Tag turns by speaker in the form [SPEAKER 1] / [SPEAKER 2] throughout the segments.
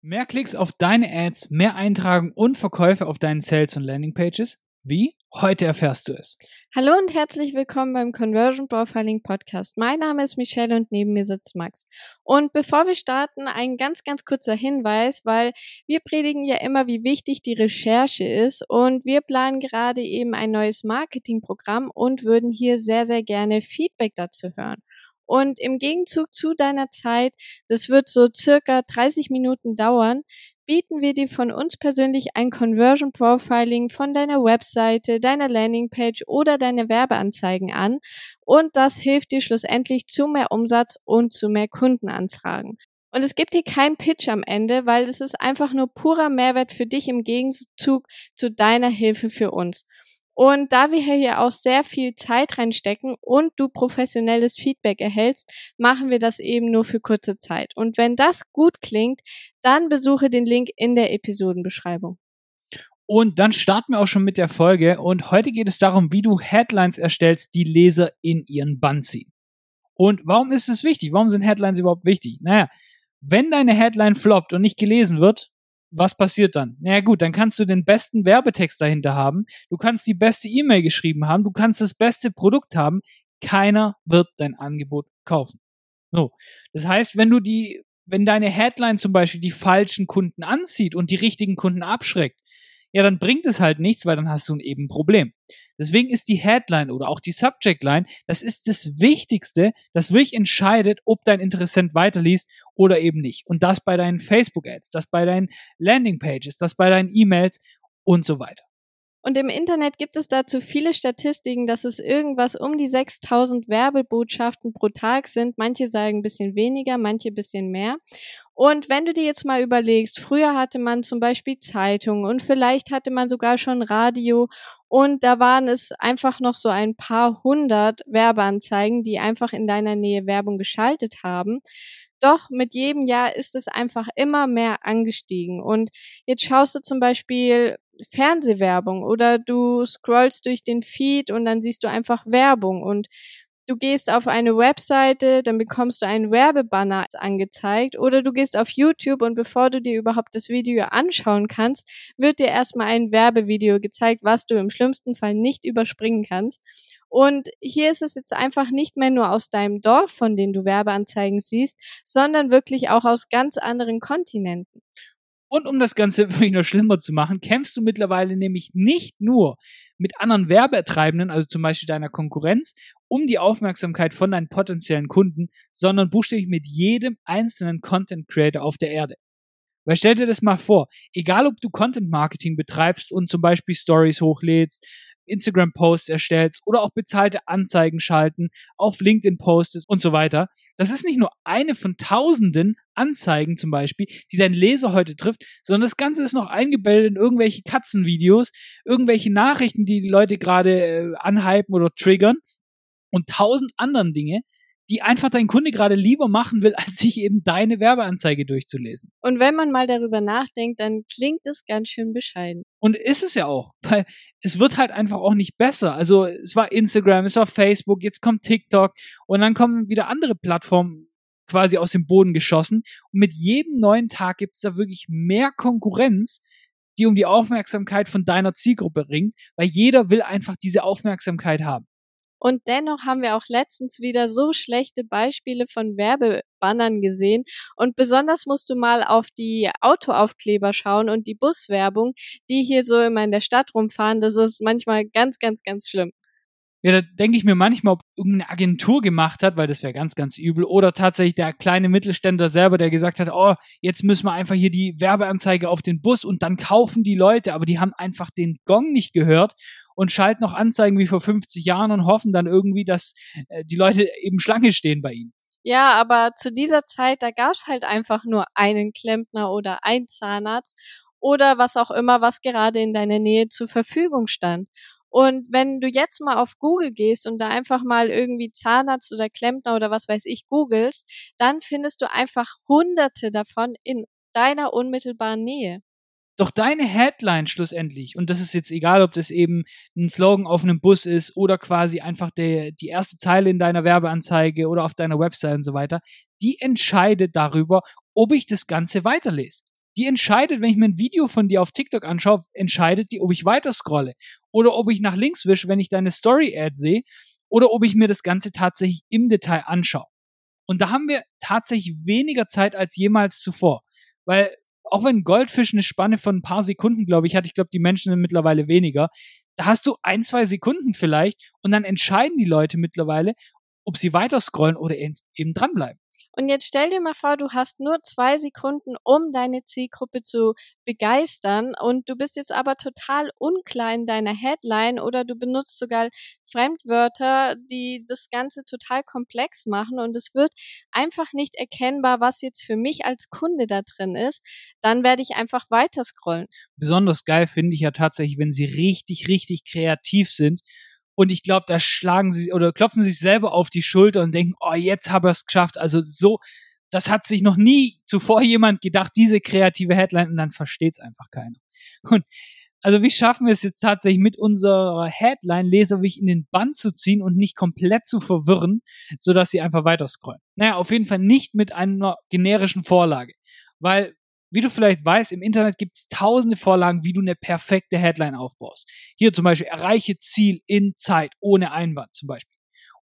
[SPEAKER 1] Mehr Klicks auf deine Ads, mehr Eintragen und Verkäufe auf deinen Sales- und Landingpages? Wie? Heute erfährst du es.
[SPEAKER 2] Hallo und herzlich willkommen beim Conversion Profiling Podcast. Mein Name ist Michelle und neben mir sitzt Max. Und bevor wir starten, ein ganz, ganz kurzer Hinweis, weil wir predigen ja immer, wie wichtig die Recherche ist und wir planen gerade eben ein neues Marketingprogramm und würden hier sehr, sehr gerne Feedback dazu hören. Und im Gegenzug zu deiner Zeit, das wird so circa 30 Minuten dauern, bieten wir dir von uns persönlich ein Conversion Profiling von deiner Webseite, deiner Landingpage oder deine Werbeanzeigen an. Und das hilft dir schlussendlich zu mehr Umsatz und zu mehr Kundenanfragen. Und es gibt hier keinen Pitch am Ende, weil es ist einfach nur purer Mehrwert für dich im Gegenzug zu deiner Hilfe für uns. Und da wir hier auch sehr viel Zeit reinstecken und du professionelles Feedback erhältst, machen wir das eben nur für kurze Zeit. Und wenn das gut klingt, dann besuche den Link in der Episodenbeschreibung.
[SPEAKER 1] Und dann starten wir auch schon mit der Folge. Und heute geht es darum, wie du Headlines erstellst, die Leser in ihren Bann ziehen. Und warum ist es wichtig? Warum sind Headlines überhaupt wichtig? Naja, wenn deine Headline floppt und nicht gelesen wird, was passiert dann? Naja gut, dann kannst du den besten Werbetext dahinter haben, du kannst die beste E-Mail geschrieben haben, du kannst das beste Produkt haben, keiner wird dein Angebot kaufen. So, das heißt, wenn du die, wenn deine Headline zum Beispiel die falschen Kunden anzieht und die richtigen Kunden abschreckt, ja, dann bringt es halt nichts, weil dann hast du eben ein Problem. Deswegen ist die Headline oder auch die Subject Line, das ist das Wichtigste, das wirklich entscheidet, ob dein Interessent weiterliest oder eben nicht. Und das bei deinen Facebook Ads, das bei deinen Landing Pages, das bei deinen E-Mails und so weiter.
[SPEAKER 2] Und im Internet gibt es dazu viele Statistiken, dass es irgendwas um die 6000 Werbebotschaften pro Tag sind. Manche sagen ein bisschen weniger, manche ein bisschen mehr. Und wenn du dir jetzt mal überlegst, früher hatte man zum Beispiel Zeitungen und vielleicht hatte man sogar schon Radio und da waren es einfach noch so ein paar hundert Werbeanzeigen, die einfach in deiner Nähe Werbung geschaltet haben. Doch mit jedem Jahr ist es einfach immer mehr angestiegen. Und jetzt schaust du zum Beispiel Fernsehwerbung oder du scrollst durch den Feed und dann siehst du einfach Werbung und du gehst auf eine Webseite, dann bekommst du einen Werbebanner angezeigt oder du gehst auf YouTube und bevor du dir überhaupt das Video anschauen kannst, wird dir erstmal ein Werbevideo gezeigt, was du im schlimmsten Fall nicht überspringen kannst. Und hier ist es jetzt einfach nicht mehr nur aus deinem Dorf, von dem du Werbeanzeigen siehst, sondern wirklich auch aus ganz anderen Kontinenten.
[SPEAKER 1] Und um das Ganze wirklich noch schlimmer zu machen, kämpfst du mittlerweile nämlich nicht nur mit anderen Werbeertreibenden, also zum Beispiel deiner Konkurrenz, um die Aufmerksamkeit von deinen potenziellen Kunden, sondern buchstäblich mit jedem einzelnen Content Creator auf der Erde. Weil stell dir das mal vor, egal ob du Content Marketing betreibst und zum Beispiel Stories hochlädst, Instagram-Posts erstellst oder auch bezahlte Anzeigen schalten, auf LinkedIn postest und so weiter. Das ist nicht nur eine von tausenden Anzeigen zum Beispiel, die dein Leser heute trifft, sondern das Ganze ist noch eingebettet in irgendwelche Katzenvideos, irgendwelche Nachrichten, die die Leute gerade äh, anhypen oder triggern und tausend anderen Dinge, die einfach dein Kunde gerade lieber machen will, als sich eben deine Werbeanzeige durchzulesen.
[SPEAKER 2] Und wenn man mal darüber nachdenkt, dann klingt es ganz schön bescheiden.
[SPEAKER 1] Und ist es ja auch, weil es wird halt einfach auch nicht besser. Also es war Instagram, es war Facebook, jetzt kommt TikTok und dann kommen wieder andere Plattformen quasi aus dem Boden geschossen. Und mit jedem neuen Tag gibt es da wirklich mehr Konkurrenz, die um die Aufmerksamkeit von deiner Zielgruppe ringt, weil jeder will einfach diese Aufmerksamkeit haben.
[SPEAKER 2] Und dennoch haben wir auch letztens wieder so schlechte Beispiele von Werbebannern gesehen. Und besonders musst du mal auf die Autoaufkleber schauen und die Buswerbung, die hier so immer in der Stadt rumfahren. Das ist manchmal ganz, ganz, ganz schlimm.
[SPEAKER 1] Ja, da denke ich mir manchmal, ob irgendeine Agentur gemacht hat, weil das wäre ganz, ganz übel. Oder tatsächlich der kleine Mittelständler selber, der gesagt hat, oh, jetzt müssen wir einfach hier die Werbeanzeige auf den Bus und dann kaufen die Leute, aber die haben einfach den Gong nicht gehört und schalten noch Anzeigen wie vor 50 Jahren und hoffen dann irgendwie, dass äh, die Leute eben Schlange stehen bei ihnen.
[SPEAKER 2] Ja, aber zu dieser Zeit, da gab's halt einfach nur einen Klempner oder ein Zahnarzt oder was auch immer, was gerade in deiner Nähe zur Verfügung stand. Und wenn du jetzt mal auf Google gehst und da einfach mal irgendwie Zahnarzt oder Klempner oder was weiß ich googelst, dann findest du einfach hunderte davon in deiner unmittelbaren Nähe.
[SPEAKER 1] Doch deine Headline schlussendlich, und das ist jetzt egal, ob das eben ein Slogan auf einem Bus ist oder quasi einfach der, die erste Zeile in deiner Werbeanzeige oder auf deiner Website und so weiter, die entscheidet darüber, ob ich das Ganze weiterlese. Die entscheidet, wenn ich mir ein Video von dir auf TikTok anschaue, entscheidet die, ob ich weiter scrolle oder ob ich nach links wische, wenn ich deine Story-Ad sehe oder ob ich mir das Ganze tatsächlich im Detail anschaue. Und da haben wir tatsächlich weniger Zeit als jemals zuvor. Weil auch wenn Goldfisch eine Spanne von ein paar Sekunden, glaube ich, hat, ich glaube, die Menschen sind mittlerweile weniger, da hast du ein, zwei Sekunden vielleicht und dann entscheiden die Leute mittlerweile, ob sie weiter scrollen oder eben dranbleiben.
[SPEAKER 2] Und jetzt stell dir mal vor, du hast nur zwei Sekunden, um deine Zielgruppe zu begeistern. Und du bist jetzt aber total unklar in deiner Headline oder du benutzt sogar Fremdwörter, die das Ganze total komplex machen. Und es wird einfach nicht erkennbar, was jetzt für mich als Kunde da drin ist, dann werde ich einfach weiter scrollen.
[SPEAKER 1] Besonders geil finde ich ja tatsächlich, wenn sie richtig, richtig kreativ sind und ich glaube, da schlagen sie oder klopfen sich selber auf die Schulter und denken, oh, jetzt habe ich es geschafft. Also so, das hat sich noch nie zuvor jemand gedacht, diese kreative Headline, und dann versteht es einfach keiner. Und also wie schaffen wir es jetzt tatsächlich mit unserer Headline Leserweg in den Band zu ziehen und nicht komplett zu verwirren, sodass sie einfach weiter scrollen? Naja, auf jeden Fall nicht mit einer generischen Vorlage. Weil wie du vielleicht weißt, im Internet gibt es tausende Vorlagen, wie du eine perfekte Headline aufbaust. Hier zum Beispiel erreiche Ziel in Zeit ohne Einwand zum Beispiel.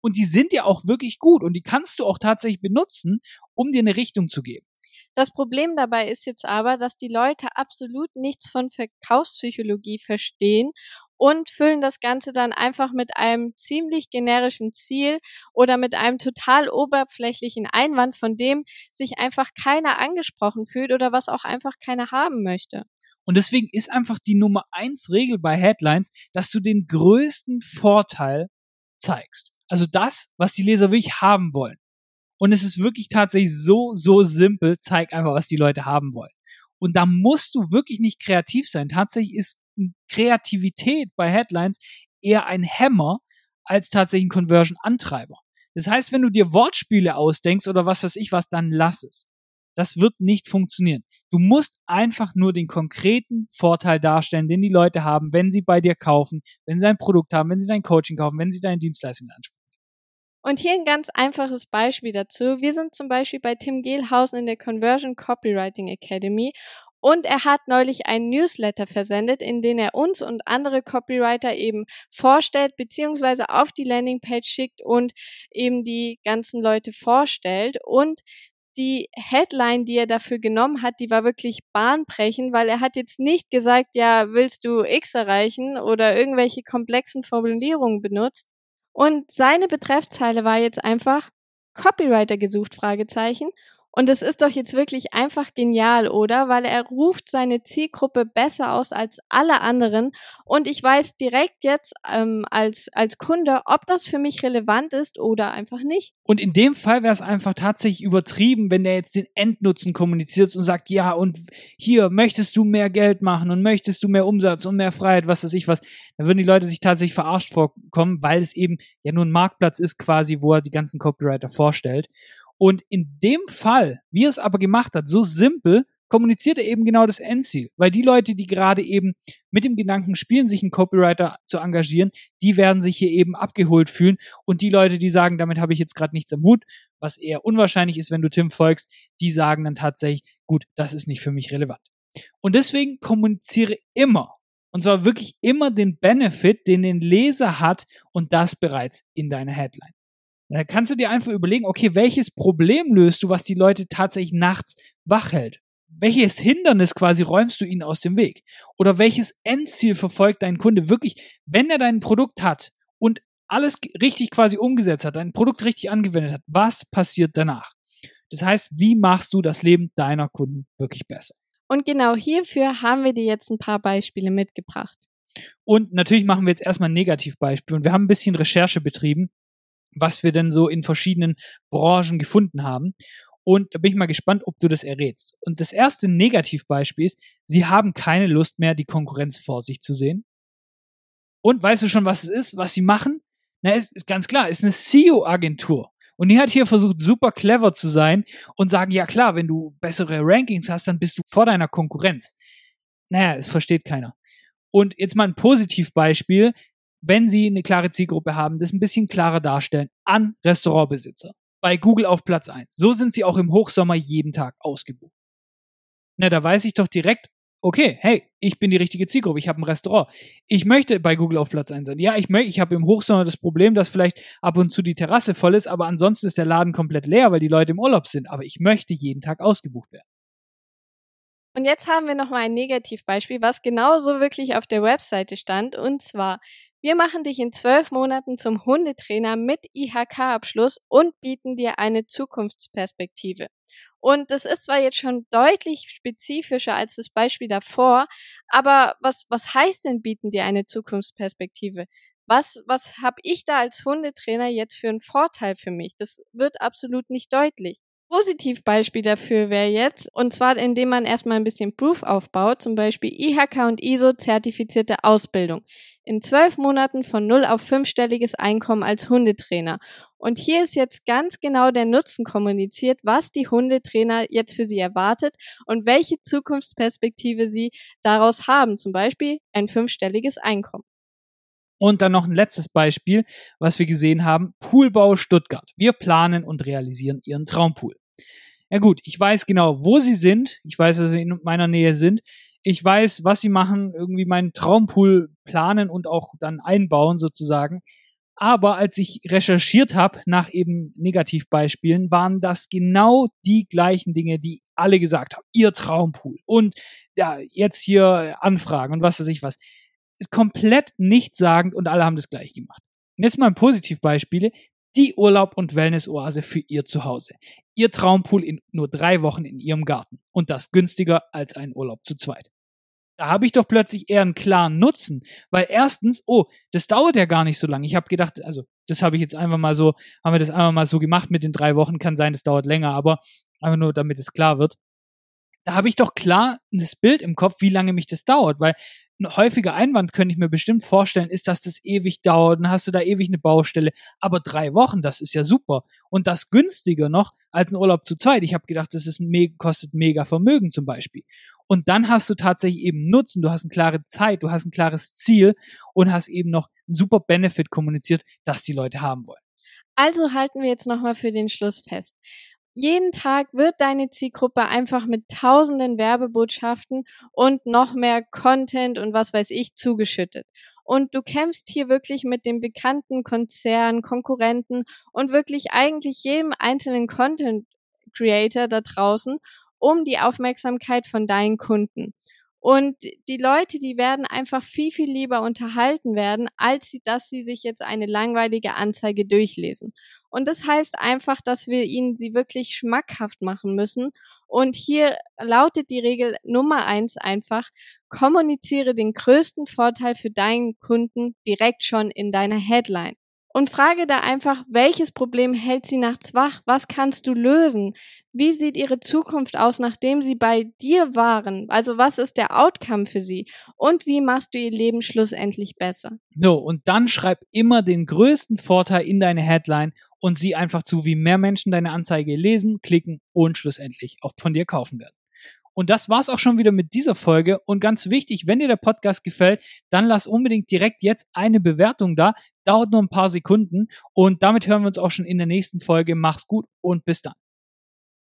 [SPEAKER 1] Und die sind ja auch wirklich gut und die kannst du auch tatsächlich benutzen, um dir eine Richtung zu geben.
[SPEAKER 2] Das Problem dabei ist jetzt aber, dass die Leute absolut nichts von Verkaufspsychologie verstehen und füllen das Ganze dann einfach mit einem ziemlich generischen Ziel oder mit einem total oberflächlichen Einwand, von dem sich einfach keiner angesprochen fühlt oder was auch einfach keiner haben möchte.
[SPEAKER 1] Und deswegen ist einfach die Nummer eins Regel bei Headlines, dass du den größten Vorteil zeigst. Also das, was die Leser wirklich haben wollen. Und es ist wirklich tatsächlich so, so simpel, zeig einfach, was die Leute haben wollen. Und da musst du wirklich nicht kreativ sein. Tatsächlich ist Kreativität bei Headlines eher ein Hämmer als tatsächlich ein Conversion-Antreiber. Das heißt, wenn du dir Wortspiele ausdenkst oder was weiß ich was, dann lass es. Das wird nicht funktionieren. Du musst einfach nur den konkreten Vorteil darstellen, den die Leute haben, wenn sie bei dir kaufen, wenn sie dein Produkt haben, wenn sie dein Coaching kaufen, wenn sie deine Dienstleistungen ansprechen.
[SPEAKER 2] Und hier ein ganz einfaches Beispiel dazu. Wir sind zum Beispiel bei Tim Gehlhausen in der Conversion Copywriting Academy und er hat neulich einen Newsletter versendet, in den er uns und andere Copywriter eben vorstellt, beziehungsweise auf die Landingpage schickt und eben die ganzen Leute vorstellt. Und die Headline, die er dafür genommen hat, die war wirklich bahnbrechend, weil er hat jetzt nicht gesagt, ja, willst du X erreichen oder irgendwelche komplexen Formulierungen benutzt. Und seine Betreffzeile war jetzt einfach Copywriter gesucht, Fragezeichen. Und es ist doch jetzt wirklich einfach genial, oder? Weil er ruft seine Zielgruppe besser aus als alle anderen. Und ich weiß direkt jetzt ähm, als, als Kunde, ob das für mich relevant ist oder einfach nicht.
[SPEAKER 1] Und in dem Fall wäre es einfach tatsächlich übertrieben, wenn der jetzt den Endnutzen kommuniziert und sagt, ja, und hier möchtest du mehr Geld machen und möchtest du mehr Umsatz und mehr Freiheit, was weiß ich was. Dann würden die Leute sich tatsächlich verarscht vorkommen, weil es eben ja nur ein Marktplatz ist quasi, wo er die ganzen Copywriter vorstellt. Und in dem Fall, wie er es aber gemacht hat, so simpel, kommuniziert er eben genau das Endziel. Weil die Leute, die gerade eben mit dem Gedanken spielen, sich einen Copywriter zu engagieren, die werden sich hier eben abgeholt fühlen. Und die Leute, die sagen, damit habe ich jetzt gerade nichts am Hut, was eher unwahrscheinlich ist, wenn du Tim folgst, die sagen dann tatsächlich, gut, das ist nicht für mich relevant. Und deswegen kommuniziere immer, und zwar wirklich immer den Benefit, den den Leser hat und das bereits in deiner Headline. Dann kannst du dir einfach überlegen, okay, welches Problem löst du, was die Leute tatsächlich nachts wach hält? Welches Hindernis quasi räumst du ihnen aus dem Weg? Oder welches Endziel verfolgt dein Kunde wirklich, wenn er dein Produkt hat und alles richtig quasi umgesetzt hat, dein Produkt richtig angewendet hat, was passiert danach? Das heißt, wie machst du das Leben deiner Kunden wirklich besser?
[SPEAKER 2] Und genau hierfür haben wir dir jetzt ein paar Beispiele mitgebracht.
[SPEAKER 1] Und natürlich machen wir jetzt erstmal ein Negativbeispiel. Und wir haben ein bisschen Recherche betrieben was wir denn so in verschiedenen Branchen gefunden haben. Und da bin ich mal gespannt, ob du das errätst. Und das erste Negativbeispiel ist, sie haben keine Lust mehr, die Konkurrenz vor sich zu sehen. Und weißt du schon, was es ist, was sie machen? Na, es ist ganz klar, ist eine SEO-Agentur. Und die hat hier versucht, super clever zu sein und sagen, ja klar, wenn du bessere Rankings hast, dann bist du vor deiner Konkurrenz. Naja, es versteht keiner. Und jetzt mal ein Positivbeispiel wenn Sie eine klare Zielgruppe haben, das ein bisschen klarer darstellen an Restaurantbesitzer. Bei Google auf Platz 1. So sind Sie auch im Hochsommer jeden Tag ausgebucht. Na, da weiß ich doch direkt, okay, hey, ich bin die richtige Zielgruppe, ich habe ein Restaurant. Ich möchte bei Google auf Platz 1 sein. Ja, ich ich habe im Hochsommer das Problem, dass vielleicht ab und zu die Terrasse voll ist, aber ansonsten ist der Laden komplett leer, weil die Leute im Urlaub sind. Aber ich möchte jeden Tag ausgebucht werden.
[SPEAKER 2] Und jetzt haben wir nochmal ein Negativbeispiel, was genauso wirklich auf der Webseite stand. Und zwar, wir machen dich in zwölf Monaten zum Hundetrainer mit IHK-Abschluss und bieten dir eine Zukunftsperspektive. Und das ist zwar jetzt schon deutlich spezifischer als das Beispiel davor, aber was, was heißt denn bieten dir eine Zukunftsperspektive? Was, was habe ich da als Hundetrainer jetzt für einen Vorteil für mich? Das wird absolut nicht deutlich. Positivbeispiel dafür wäre jetzt, und zwar indem man erstmal ein bisschen Proof aufbaut, zum Beispiel IHK und ISO zertifizierte Ausbildung. In zwölf Monaten von null auf fünfstelliges Einkommen als Hundetrainer. Und hier ist jetzt ganz genau der Nutzen kommuniziert, was die Hundetrainer jetzt für sie erwartet und welche Zukunftsperspektive sie daraus haben. Zum Beispiel ein fünfstelliges Einkommen.
[SPEAKER 1] Und dann noch ein letztes Beispiel, was wir gesehen haben. Poolbau Stuttgart. Wir planen und realisieren ihren Traumpool. Ja gut, ich weiß genau, wo sie sind. Ich weiß, dass sie in meiner Nähe sind. Ich weiß, was sie machen, irgendwie meinen Traumpool planen und auch dann einbauen sozusagen. Aber als ich recherchiert habe nach eben Negativbeispielen, waren das genau die gleichen Dinge, die alle gesagt haben. Ihr Traumpool. Und ja, jetzt hier Anfragen und was weiß ich was ist komplett nichtssagend und alle haben das gleich gemacht. Und jetzt mal ein Positivbeispiele. Die Urlaub- und Wellness-Oase für ihr Zuhause. Ihr Traumpool in nur drei Wochen in ihrem Garten. Und das günstiger als ein Urlaub zu zweit. Da habe ich doch plötzlich eher einen klaren Nutzen, weil erstens, oh, das dauert ja gar nicht so lange. Ich habe gedacht, also das habe ich jetzt einfach mal so, haben wir das einfach mal so gemacht mit den drei Wochen. Kann sein, das dauert länger, aber einfach nur, damit es klar wird. Da habe ich doch klar das Bild im Kopf, wie lange mich das dauert, weil ein häufiger Einwand könnte ich mir bestimmt vorstellen, ist, dass das ewig dauert, dann hast du da ewig eine Baustelle. Aber drei Wochen, das ist ja super. Und das günstiger noch als ein Urlaub zu zweit. Ich habe gedacht, das ist me kostet mega Vermögen zum Beispiel. Und dann hast du tatsächlich eben Nutzen, du hast eine klare Zeit, du hast ein klares Ziel und hast eben noch einen super Benefit kommuniziert, das die Leute haben wollen.
[SPEAKER 2] Also halten wir jetzt nochmal für den Schluss fest jeden Tag wird deine Zielgruppe einfach mit tausenden Werbebotschaften und noch mehr Content und was weiß ich zugeschüttet. Und du kämpfst hier wirklich mit den bekannten Konzernen, Konkurrenten und wirklich eigentlich jedem einzelnen Content Creator da draußen um die Aufmerksamkeit von deinen Kunden. Und die Leute, die werden einfach viel, viel lieber unterhalten werden, als dass sie sich jetzt eine langweilige Anzeige durchlesen. Und das heißt einfach, dass wir ihnen sie wirklich schmackhaft machen müssen. Und hier lautet die Regel Nummer eins einfach, kommuniziere den größten Vorteil für deinen Kunden direkt schon in deiner Headline. Und frage da einfach, welches Problem hält sie nachts wach? Was kannst du lösen? Wie sieht ihre Zukunft aus, nachdem sie bei dir waren? Also was ist der Outcome für sie? Und wie machst du ihr Leben schlussendlich besser?
[SPEAKER 1] So, und dann schreib immer den größten Vorteil in deine Headline und sieh einfach zu, wie mehr Menschen deine Anzeige lesen, klicken und schlussendlich auch von dir kaufen werden. Und das war's auch schon wieder mit dieser Folge. Und ganz wichtig, wenn dir der Podcast gefällt, dann lass unbedingt direkt jetzt eine Bewertung da. Dauert nur ein paar Sekunden. Und damit hören wir uns auch schon in der nächsten Folge. Mach's gut und bis dann.